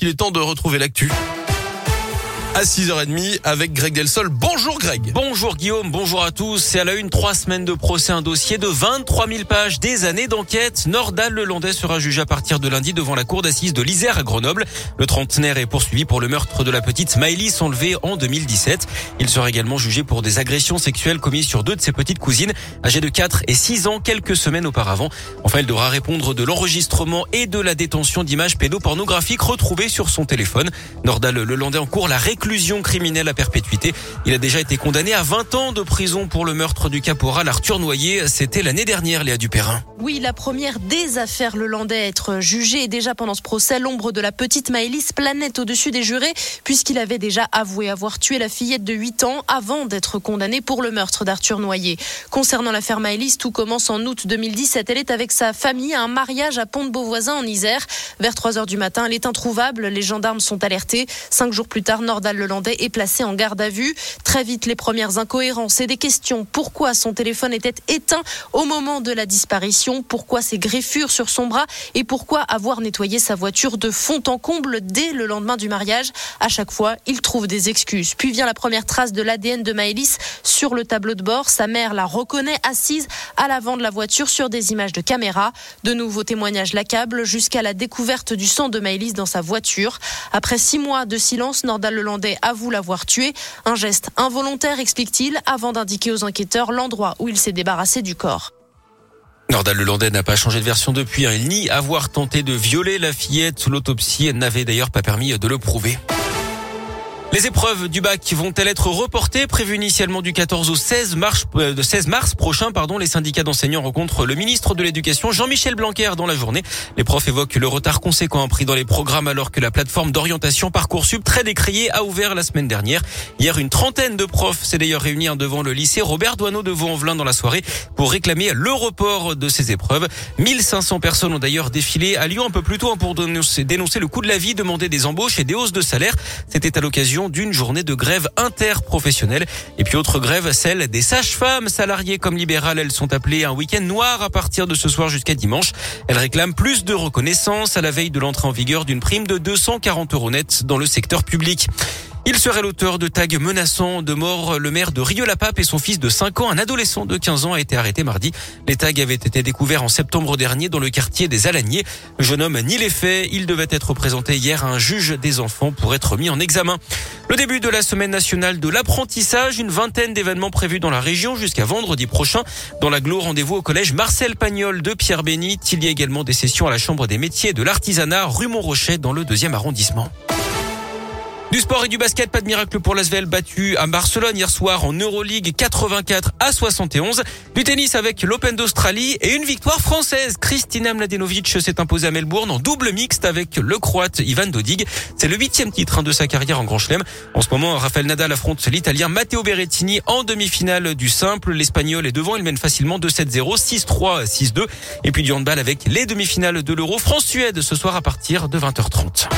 Il est temps de retrouver l'actu à 6h30 avec Greg Delsol. Bonjour Greg. Bonjour Guillaume, bonjour à tous. C'est à la une, trois semaines de procès, un dossier de 23 000 pages, des années d'enquête. Nordal Lelandais sera jugé à partir de lundi devant la cour d'assises de l'Isère à Grenoble. Le trentenaire est poursuivi pour le meurtre de la petite Maëlys enlevée en 2017. Il sera également jugé pour des agressions sexuelles commises sur deux de ses petites cousines, âgées de 4 et 6 ans quelques semaines auparavant. Enfin, il devra répondre de l'enregistrement et de la détention d'images pédopornographiques retrouvées sur son téléphone. Nordal Lelandais en cours la réclusion criminelle à perpétuité. Il a déjà été condamné à 20 ans de prison pour le meurtre du caporal Arthur Noyer. C'était l'année dernière, Léa Dupérin. Oui, la première des affaires Lelandais à être jugée. Et déjà pendant ce procès, l'ombre de la petite Maëlys planète au-dessus des jurés, puisqu'il avait déjà avoué avoir tué la fillette de 8 ans avant d'être condamné pour le meurtre d'Arthur Noyer. Concernant l'affaire Maëlys, tout commence en août 2017. Elle est avec sa famille à un mariage à Pont-de-Beauvoisin en Isère. Vers 3 heures du matin, elle est introuvable. Les gendarmes sont alertés. Cinq jours plus tard, Nordal Lelandais est placé en garde à vue. Très vite, les premières incohérences et des questions. Pourquoi son téléphone était éteint au moment de la disparition? Pourquoi ces griffures sur son bras? Et pourquoi avoir nettoyé sa voiture de fond en comble dès le lendemain du mariage? À chaque fois, il trouve des excuses. Puis vient la première trace de l'ADN de Maëlys sur le tableau de bord. Sa mère la reconnaît assise à l'avant de la voiture sur des images de caméra. De nouveaux témoignages l'accablent jusqu'à la découverte du sang de Maëlys dans sa voiture. Après six mois de silence, Nordal Lelandais avoue l'avoir tué. Un geste involontaire, explique-t-il, avant d'indiquer aux enquêteurs l'endroit où il s'est débarrassé du corps. Nordal Lelandais n'a pas changé de version depuis. Il nie avoir tenté de violer la fillette. L'autopsie n'avait d'ailleurs pas permis de le prouver. Les épreuves du bac vont-elles être reportées Prévues initialement du 14 au 16 mars, euh, de 16 mars prochain, pardon, les syndicats d'enseignants rencontrent le ministre de l'Éducation, Jean-Michel Blanquer, dans la journée. Les profs évoquent le retard conséquent pris dans les programmes alors que la plateforme d'orientation Parcoursup, très décriée, a ouvert la semaine dernière. Hier, une trentaine de profs s'est d'ailleurs réunis devant le lycée Robert Douaneau de Vaux-en-Velin dans la soirée pour réclamer le report de ces épreuves. 1500 personnes ont d'ailleurs défilé à Lyon un peu plus tôt hein, pour dénoncer le coût de la vie, demander des embauches et des hausses de salaire. C'était à l'occasion d'une journée de grève interprofessionnelle. Et puis autre grève, celle des sages-femmes salariées comme libérales. Elles sont appelées un week-end noir à partir de ce soir jusqu'à dimanche. Elles réclament plus de reconnaissance à la veille de l'entrée en vigueur d'une prime de 240 euros net dans le secteur public. Il serait l'auteur de tags menaçant de mort le maire de Rieux-la-Pape et son fils de 5 ans. Un adolescent de 15 ans a été arrêté mardi. Les tags avaient été découverts en septembre dernier dans le quartier des Alaniers. Le jeune homme nie les faits. Il devait être présenté hier à un juge des enfants pour être mis en examen. Le début de la semaine nationale de l'apprentissage, une vingtaine d'événements prévus dans la région jusqu'à vendredi prochain. Dans l'agglo, rendez-vous au collège Marcel Pagnol de Pierre-Bénit. Il y a également des sessions à la Chambre des métiers de l'artisanat rue Montrochet dans le deuxième arrondissement. Du sport et du basket, pas de miracle pour l'Asvel battu à Barcelone hier soir en Euroleague 84 à 71. Du tennis avec l'Open d'Australie et une victoire française. Kristina Mladenovic s'est imposée à Melbourne en double mixte avec le Croate Ivan Dodig. C'est le huitième titre hein, de sa carrière en Grand Chelem. En ce moment, Rafael Nadal affronte l'Italien Matteo Berrettini en demi-finale du simple. L'Espagnol est devant, il mène facilement 2-7-0, 6-3, 6-2. Et puis du handball avec les demi-finales de l'Euro France-Suède ce soir à partir de 20h30.